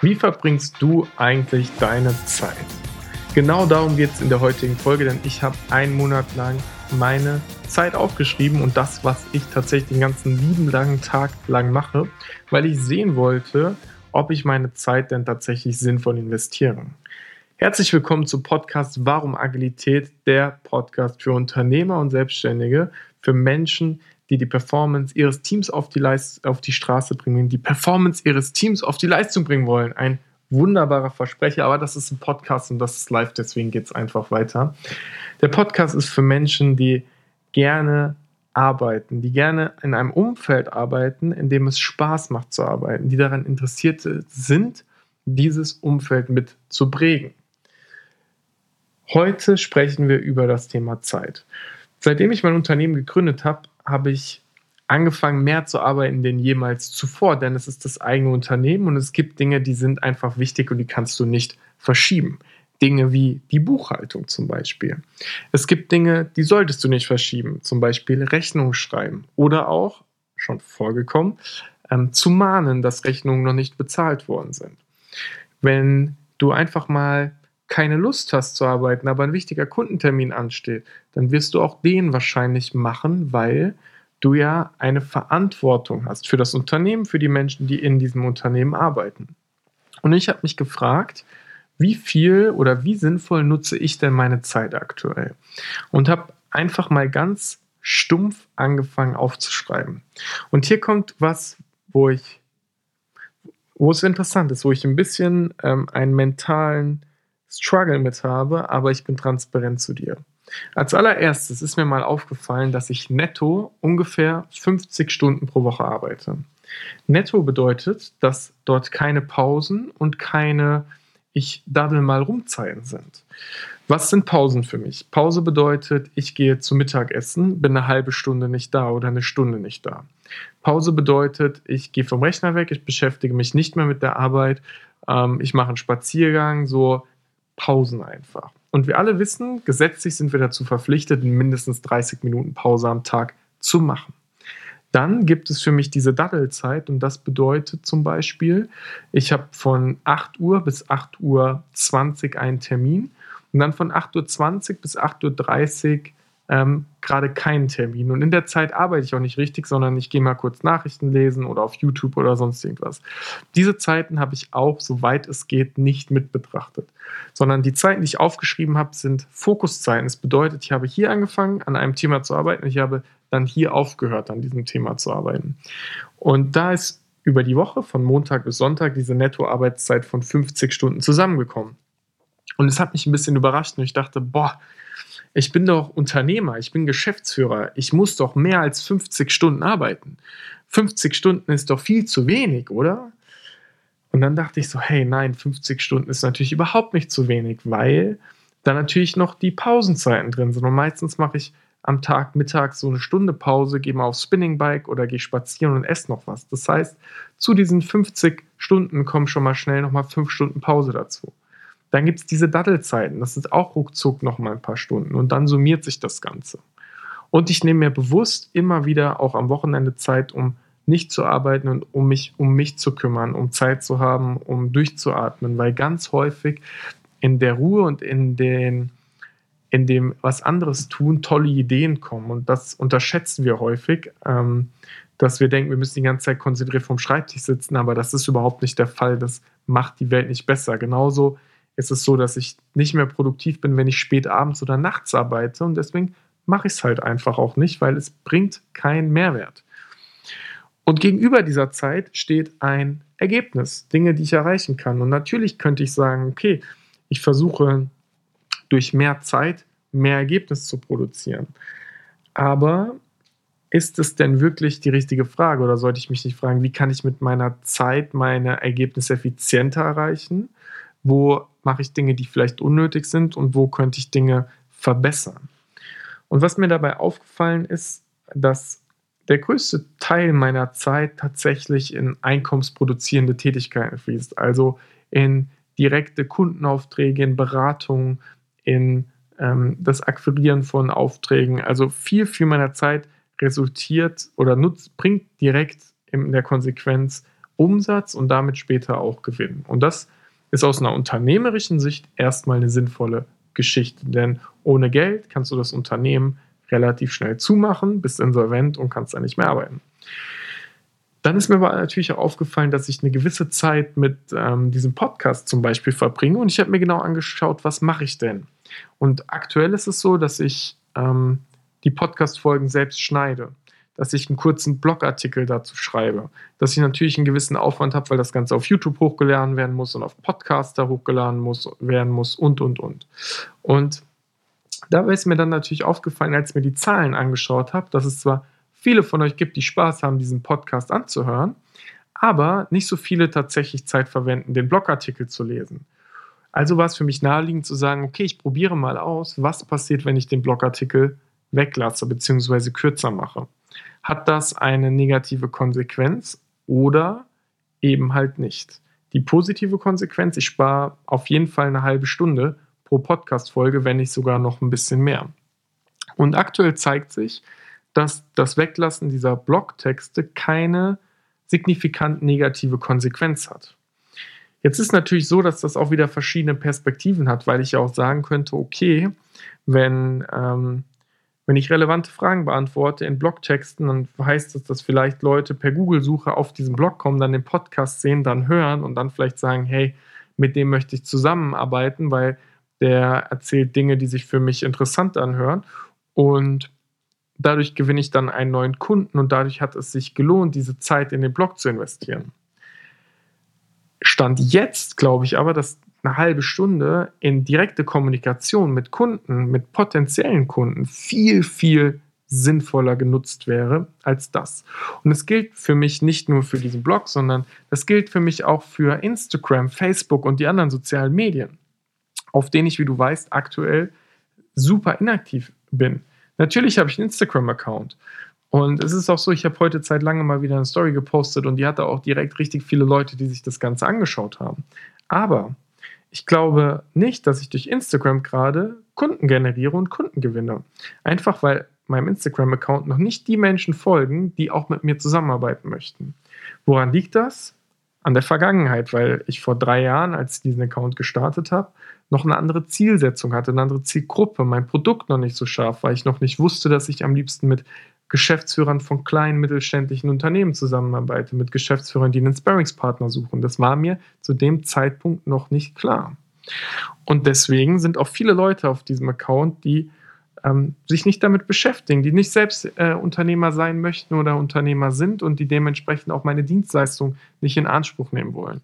Wie verbringst du eigentlich deine Zeit? Genau darum geht es in der heutigen Folge, denn ich habe einen Monat lang meine Zeit aufgeschrieben und das, was ich tatsächlich den ganzen lieben langen Tag lang mache, weil ich sehen wollte, ob ich meine Zeit denn tatsächlich sinnvoll investiere. Herzlich willkommen zu Podcast Warum Agilität, der Podcast für Unternehmer und Selbstständige, für Menschen, die die Performance ihres Teams auf die, Leist auf die Straße bringen, die Performance ihres Teams auf die Leistung bringen wollen. Ein wunderbarer Versprecher, aber das ist ein Podcast und das ist live, deswegen geht es einfach weiter. Der Podcast ist für Menschen, die gerne arbeiten, die gerne in einem Umfeld arbeiten, in dem es Spaß macht zu arbeiten, die daran interessiert sind, dieses Umfeld mit zu prägen. Heute sprechen wir über das Thema Zeit. Seitdem ich mein Unternehmen gegründet habe, habe ich angefangen, mehr zu arbeiten denn jemals zuvor, denn es ist das eigene Unternehmen und es gibt Dinge, die sind einfach wichtig und die kannst du nicht verschieben. Dinge wie die Buchhaltung zum Beispiel. Es gibt Dinge, die solltest du nicht verschieben, zum Beispiel Rechnung schreiben oder auch, schon vorgekommen, ähm, zu mahnen, dass Rechnungen noch nicht bezahlt worden sind. Wenn du einfach mal keine Lust hast zu arbeiten, aber ein wichtiger Kundentermin ansteht, dann wirst du auch den wahrscheinlich machen, weil du ja eine Verantwortung hast für das Unternehmen, für die Menschen, die in diesem Unternehmen arbeiten. Und ich habe mich gefragt, wie viel oder wie sinnvoll nutze ich denn meine Zeit aktuell? Und habe einfach mal ganz stumpf angefangen aufzuschreiben. Und hier kommt was, wo ich, wo es interessant ist, wo ich ein bisschen ähm, einen mentalen Struggle mit habe, aber ich bin transparent zu dir. Als allererstes ist mir mal aufgefallen, dass ich netto ungefähr 50 Stunden pro Woche arbeite. Netto bedeutet, dass dort keine Pausen und keine ich daddel mal rumzeiten sind. Was sind Pausen für mich? Pause bedeutet, ich gehe zu Mittagessen, bin eine halbe Stunde nicht da oder eine Stunde nicht da. Pause bedeutet, ich gehe vom Rechner weg, ich beschäftige mich nicht mehr mit der Arbeit, ähm, ich mache einen Spaziergang, so Pausen einfach. Und wir alle wissen, gesetzlich sind wir dazu verpflichtet, mindestens 30 Minuten Pause am Tag zu machen. Dann gibt es für mich diese Daddelzeit und das bedeutet zum Beispiel, ich habe von 8 Uhr bis 8 Uhr 20 einen Termin und dann von 8.20 Uhr bis 8.30 Uhr ähm, gerade keinen Termin. Und in der Zeit arbeite ich auch nicht richtig, sondern ich gehe mal kurz Nachrichten lesen oder auf YouTube oder sonst irgendwas. Diese Zeiten habe ich auch, soweit es geht, nicht mit betrachtet, sondern die Zeiten, die ich aufgeschrieben habe, sind Fokuszeiten. Das bedeutet, ich habe hier angefangen, an einem Thema zu arbeiten und ich habe dann hier aufgehört, an diesem Thema zu arbeiten. Und da ist über die Woche von Montag bis Sonntag diese Nettoarbeitszeit von 50 Stunden zusammengekommen. Und es hat mich ein bisschen überrascht und ich dachte, boah, ich bin doch Unternehmer, ich bin Geschäftsführer, ich muss doch mehr als 50 Stunden arbeiten. 50 Stunden ist doch viel zu wenig, oder? Und dann dachte ich so, hey, nein, 50 Stunden ist natürlich überhaupt nicht zu wenig, weil da natürlich noch die Pausenzeiten drin sind. Und meistens mache ich am Tag mittags so eine Stunde Pause, gehe mal aufs Spinningbike oder gehe spazieren und esse noch was. Das heißt, zu diesen 50 Stunden kommen schon mal schnell nochmal 5 Stunden Pause dazu. Dann gibt es diese Dattelzeiten, das sind auch ruckzuck nochmal ein paar Stunden und dann summiert sich das Ganze. Und ich nehme mir bewusst immer wieder auch am Wochenende Zeit, um nicht zu arbeiten und um mich um mich zu kümmern, um Zeit zu haben, um durchzuatmen, weil ganz häufig in der Ruhe und in den in dem was anderes tun tolle Ideen kommen und das unterschätzen wir häufig, ähm, dass wir denken, wir müssen die ganze Zeit konzentriert vom Schreibtisch sitzen, aber das ist überhaupt nicht der Fall. Das macht die Welt nicht besser. Genauso ist es so, dass ich nicht mehr produktiv bin, wenn ich spät abends oder nachts arbeite und deswegen mache ich es halt einfach auch nicht, weil es bringt keinen Mehrwert. Und gegenüber dieser Zeit steht ein Ergebnis, Dinge, die ich erreichen kann. Und natürlich könnte ich sagen, okay, ich versuche durch mehr Zeit mehr Ergebnis zu produzieren. Aber ist es denn wirklich die richtige Frage oder sollte ich mich nicht fragen, wie kann ich mit meiner Zeit meine Ergebnisse effizienter erreichen? Wo mache ich Dinge, die vielleicht unnötig sind und wo könnte ich Dinge verbessern. Und was mir dabei aufgefallen ist, dass der größte Teil meiner Zeit tatsächlich in einkommensproduzierende Tätigkeiten fließt, also in direkte Kundenaufträge, in Beratungen, in ähm, das Akquirieren von Aufträgen. Also viel, viel meiner Zeit resultiert oder nutzt, bringt direkt in der Konsequenz Umsatz und damit später auch Gewinn. Und das ist aus einer unternehmerischen Sicht erstmal eine sinnvolle Geschichte, denn ohne Geld kannst du das Unternehmen relativ schnell zumachen, bist insolvent und kannst dann nicht mehr arbeiten. Dann ist mir aber natürlich auch aufgefallen, dass ich eine gewisse Zeit mit ähm, diesem Podcast zum Beispiel verbringe und ich habe mir genau angeschaut, was mache ich denn? Und aktuell ist es so, dass ich ähm, die Podcast-Folgen selbst schneide, dass ich einen kurzen Blogartikel dazu schreibe, dass ich natürlich einen gewissen Aufwand habe, weil das Ganze auf YouTube hochgeladen werden muss und auf Podcaster hochgeladen muss, werden muss und, und, und. Und dabei ist mir dann natürlich aufgefallen, als ich mir die Zahlen angeschaut habe, dass es zwar viele von euch gibt, die Spaß haben, diesen Podcast anzuhören, aber nicht so viele tatsächlich Zeit verwenden, den Blogartikel zu lesen. Also war es für mich naheliegend zu sagen, okay, ich probiere mal aus, was passiert, wenn ich den Blogartikel weglasse bzw. kürzer mache. Hat das eine negative Konsequenz oder eben halt nicht? Die positive Konsequenz, ich spare auf jeden Fall eine halbe Stunde pro Podcast-Folge, wenn nicht sogar noch ein bisschen mehr. Und aktuell zeigt sich, dass das Weglassen dieser Blogtexte keine signifikant negative Konsequenz hat. Jetzt ist natürlich so, dass das auch wieder verschiedene Perspektiven hat, weil ich ja auch sagen könnte, okay, wenn, ähm, wenn ich relevante Fragen beantworte in Blogtexten, dann heißt das, dass vielleicht Leute per Google-Suche auf diesen Blog kommen, dann den Podcast sehen, dann hören und dann vielleicht sagen, hey, mit dem möchte ich zusammenarbeiten, weil der erzählt Dinge, die sich für mich interessant anhören. Und dadurch gewinne ich dann einen neuen Kunden und dadurch hat es sich gelohnt, diese Zeit in den Blog zu investieren. Stand jetzt glaube ich aber, dass eine halbe Stunde in direkte Kommunikation mit Kunden, mit potenziellen Kunden viel, viel sinnvoller genutzt wäre als das. Und es gilt für mich nicht nur für diesen Blog, sondern das gilt für mich auch für Instagram, Facebook und die anderen sozialen Medien, auf denen ich, wie du weißt, aktuell super inaktiv bin. Natürlich habe ich einen Instagram-Account. Und es ist auch so, ich habe heute Zeit lange mal wieder eine Story gepostet und die hatte auch direkt richtig viele Leute, die sich das Ganze angeschaut haben. Aber ich glaube nicht, dass ich durch Instagram gerade Kunden generiere und Kunden gewinne. Einfach weil meinem Instagram-Account noch nicht die Menschen folgen, die auch mit mir zusammenarbeiten möchten. Woran liegt das? An der Vergangenheit, weil ich vor drei Jahren, als ich diesen Account gestartet habe, noch eine andere Zielsetzung hatte, eine andere Zielgruppe, mein Produkt noch nicht so scharf, weil ich noch nicht wusste, dass ich am liebsten mit Geschäftsführern von kleinen mittelständischen Unternehmen zusammenarbeite, mit Geschäftsführern, die einen Sparringspartner suchen. Das war mir zu dem Zeitpunkt noch nicht klar. Und deswegen sind auch viele Leute auf diesem Account, die ähm, sich nicht damit beschäftigen, die nicht selbst äh, Unternehmer sein möchten oder Unternehmer sind und die dementsprechend auch meine Dienstleistung nicht in Anspruch nehmen wollen.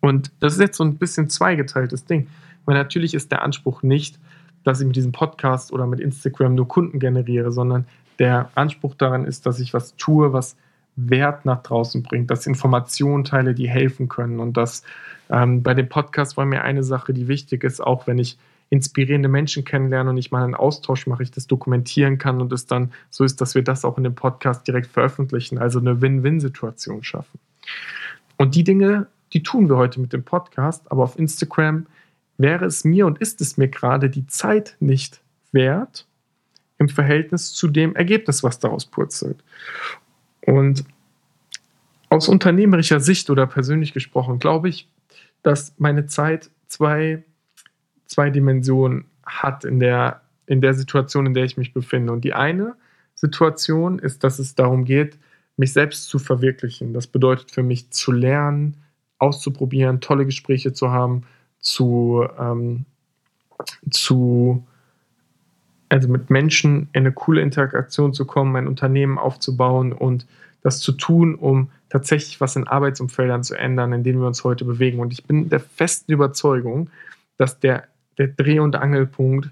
Und das ist jetzt so ein bisschen zweigeteiltes Ding. Weil natürlich ist der Anspruch nicht, dass ich mit diesem Podcast oder mit Instagram nur Kunden generiere, sondern der Anspruch daran ist, dass ich was tue, was Wert nach draußen bringt, dass Informationen teile, die helfen können. Und dass ähm, bei dem Podcast war mir eine Sache, die wichtig ist, auch wenn ich inspirierende Menschen kennenlerne und ich mal einen Austausch mache, ich das dokumentieren kann und es dann so ist, dass wir das auch in dem Podcast direkt veröffentlichen, also eine Win-Win-Situation schaffen. Und die Dinge, die tun wir heute mit dem Podcast, aber auf Instagram wäre es mir und ist es mir gerade die Zeit nicht wert im Verhältnis zu dem Ergebnis, was daraus purzelt. Und aus unternehmerischer Sicht oder persönlich gesprochen, glaube ich, dass meine Zeit zwei, zwei Dimensionen hat in der, in der Situation, in der ich mich befinde. Und die eine Situation ist, dass es darum geht, mich selbst zu verwirklichen. Das bedeutet für mich zu lernen, auszuprobieren, tolle Gespräche zu haben, zu, ähm, zu also mit Menschen in eine coole Interaktion zu kommen, mein Unternehmen aufzubauen und das zu tun, um tatsächlich was in Arbeitsumfeldern zu ändern, in denen wir uns heute bewegen. Und ich bin der festen Überzeugung, dass der, der Dreh- und Angelpunkt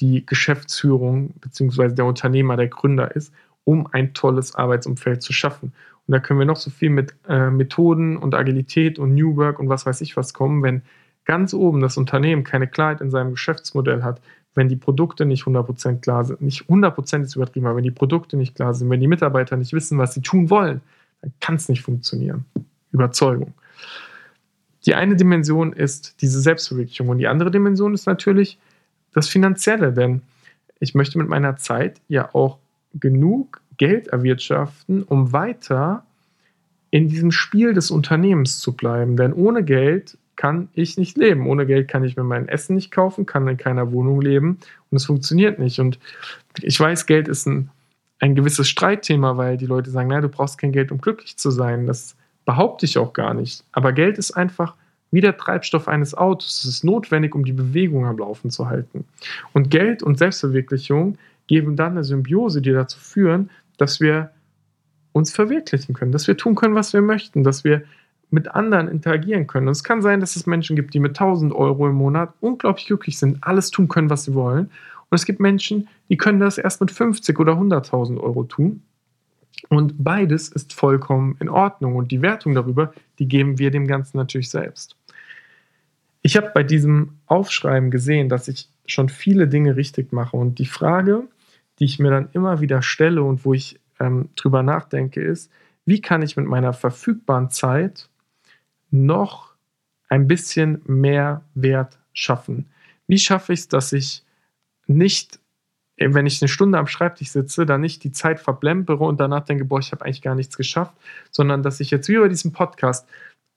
die Geschäftsführung bzw. der Unternehmer, der Gründer ist, um ein tolles Arbeitsumfeld zu schaffen. Und da können wir noch so viel mit äh, Methoden und Agilität und New Work und was weiß ich was kommen, wenn ganz oben das Unternehmen keine Klarheit in seinem Geschäftsmodell hat, wenn die Produkte nicht 100% klar sind, nicht 100% ist übertrieben, aber wenn die Produkte nicht klar sind, wenn die Mitarbeiter nicht wissen, was sie tun wollen, dann kann es nicht funktionieren. Überzeugung. Die eine Dimension ist diese Selbstverwirklichung und die andere Dimension ist natürlich das Finanzielle, denn ich möchte mit meiner Zeit ja auch genug Geld erwirtschaften, um weiter in diesem Spiel des Unternehmens zu bleiben. Denn ohne Geld kann ich nicht leben. Ohne Geld kann ich mir mein Essen nicht kaufen, kann in keiner Wohnung leben und es funktioniert nicht. Und ich weiß, Geld ist ein, ein gewisses Streitthema, weil die Leute sagen, naja, du brauchst kein Geld, um glücklich zu sein. Das behaupte ich auch gar nicht. Aber Geld ist einfach wie der Treibstoff eines Autos. Es ist notwendig, um die Bewegung am Laufen zu halten. Und Geld und Selbstverwirklichung geben dann eine Symbiose, die dazu führen, dass wir uns verwirklichen können, dass wir tun können, was wir möchten, dass wir mit anderen interagieren können. Und es kann sein, dass es Menschen gibt, die mit 1000 Euro im Monat unglaublich glücklich sind, alles tun können, was sie wollen. Und es gibt Menschen, die können das erst mit 50 oder 100.000 Euro tun. Und beides ist vollkommen in Ordnung. Und die Wertung darüber, die geben wir dem Ganzen natürlich selbst. Ich habe bei diesem Aufschreiben gesehen, dass ich schon viele Dinge richtig mache. Und die Frage, die ich mir dann immer wieder stelle und wo ich ähm, drüber nachdenke, ist, wie kann ich mit meiner verfügbaren Zeit noch ein bisschen mehr Wert schaffen? Wie schaffe ich es, dass ich nicht, wenn ich eine Stunde am Schreibtisch sitze, dann nicht die Zeit verblempere und danach denke, boah, ich habe eigentlich gar nichts geschafft, sondern dass ich jetzt wie bei diesem Podcast,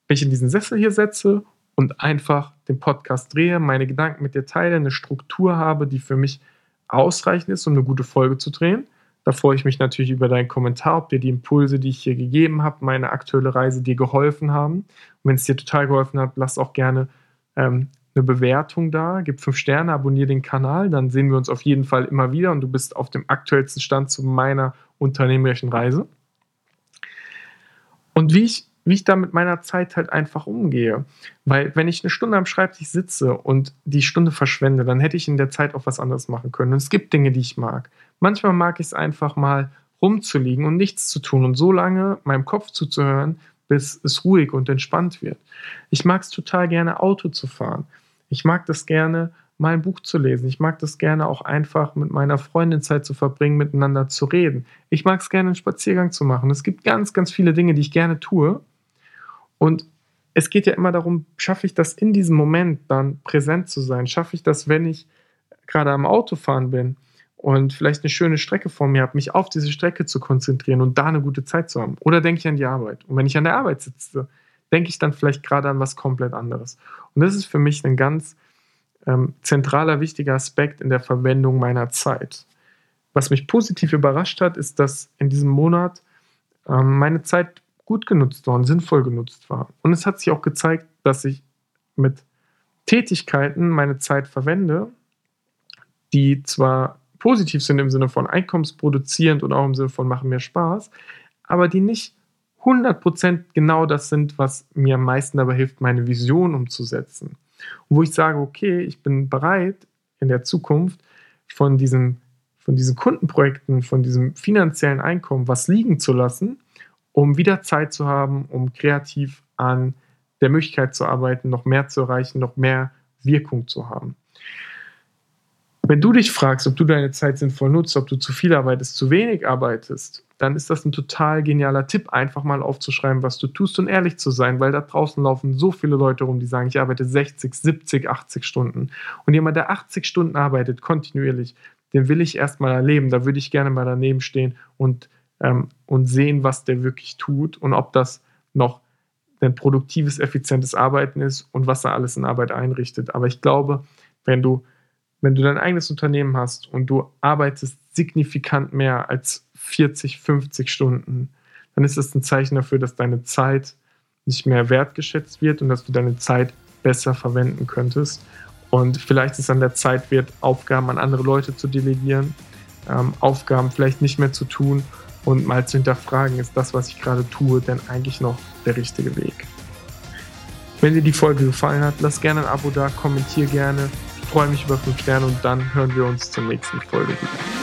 wenn ich in diesen Sessel hier setze und einfach den Podcast drehe, meine Gedanken mit dir teile, eine Struktur habe, die für mich ausreichend ist, um eine gute Folge zu drehen. Da freue ich mich natürlich über deinen Kommentar, ob dir die Impulse, die ich hier gegeben habe, meine aktuelle Reise dir geholfen haben. Und wenn es dir total geholfen hat, lass auch gerne ähm, eine Bewertung da, gib fünf Sterne, abonniere den Kanal, dann sehen wir uns auf jeden Fall immer wieder und du bist auf dem aktuellsten Stand zu meiner unternehmerischen Reise. Und wie ich wie ich da mit meiner Zeit halt einfach umgehe. Weil wenn ich eine Stunde am Schreibtisch sitze und die Stunde verschwende, dann hätte ich in der Zeit auch was anderes machen können. Und es gibt Dinge, die ich mag. Manchmal mag ich es einfach mal rumzuliegen und nichts zu tun und so lange meinem Kopf zuzuhören, bis es ruhig und entspannt wird. Ich mag es total gerne, Auto zu fahren. Ich mag das gerne, mal ein Buch zu lesen. Ich mag das gerne auch einfach mit meiner Freundin Zeit zu verbringen, miteinander zu reden. Ich mag es gerne, einen Spaziergang zu machen. Es gibt ganz, ganz viele Dinge, die ich gerne tue. Und es geht ja immer darum, schaffe ich das in diesem Moment dann präsent zu sein? Schaffe ich das, wenn ich gerade am Autofahren bin und vielleicht eine schöne Strecke vor mir habe, mich auf diese Strecke zu konzentrieren und da eine gute Zeit zu haben? Oder denke ich an die Arbeit? Und wenn ich an der Arbeit sitze, denke ich dann vielleicht gerade an was komplett anderes. Und das ist für mich ein ganz ähm, zentraler, wichtiger Aspekt in der Verwendung meiner Zeit. Was mich positiv überrascht hat, ist, dass in diesem Monat ähm, meine Zeit gut genutzt war und sinnvoll genutzt war. Und es hat sich auch gezeigt, dass ich mit Tätigkeiten meine Zeit verwende, die zwar positiv sind im Sinne von einkommensproduzierend und auch im Sinne von machen mir Spaß, aber die nicht 100% genau das sind, was mir am meisten dabei hilft, meine Vision umzusetzen. Und wo ich sage, okay, ich bin bereit, in der Zukunft von diesen, von diesen Kundenprojekten, von diesem finanziellen Einkommen was liegen zu lassen um wieder Zeit zu haben, um kreativ an der Möglichkeit zu arbeiten, noch mehr zu erreichen, noch mehr Wirkung zu haben. Wenn du dich fragst, ob du deine Zeit sinnvoll nutzt, ob du zu viel arbeitest, zu wenig arbeitest, dann ist das ein total genialer Tipp, einfach mal aufzuschreiben, was du tust und ehrlich zu sein, weil da draußen laufen so viele Leute rum, die sagen, ich arbeite 60, 70, 80 Stunden. Und jemand, der 80 Stunden arbeitet, kontinuierlich, den will ich erstmal erleben. Da würde ich gerne mal daneben stehen und ähm, und sehen, was der wirklich tut und ob das noch ein produktives, effizientes Arbeiten ist und was er alles in Arbeit einrichtet. Aber ich glaube, wenn du, wenn du dein eigenes Unternehmen hast und du arbeitest signifikant mehr als 40, 50 Stunden, dann ist das ein Zeichen dafür, dass deine Zeit nicht mehr wertgeschätzt wird und dass du deine Zeit besser verwenden könntest. Und vielleicht ist es an der Zeit wert, Aufgaben an andere Leute zu delegieren, ähm, Aufgaben vielleicht nicht mehr zu tun und mal zu hinterfragen, ist das, was ich gerade tue, denn eigentlich noch der richtige Weg. Wenn dir die Folge gefallen hat, lass gerne ein Abo da, kommentier gerne. Ich freue mich über 5 Sterne und dann hören wir uns zur nächsten Folge wieder.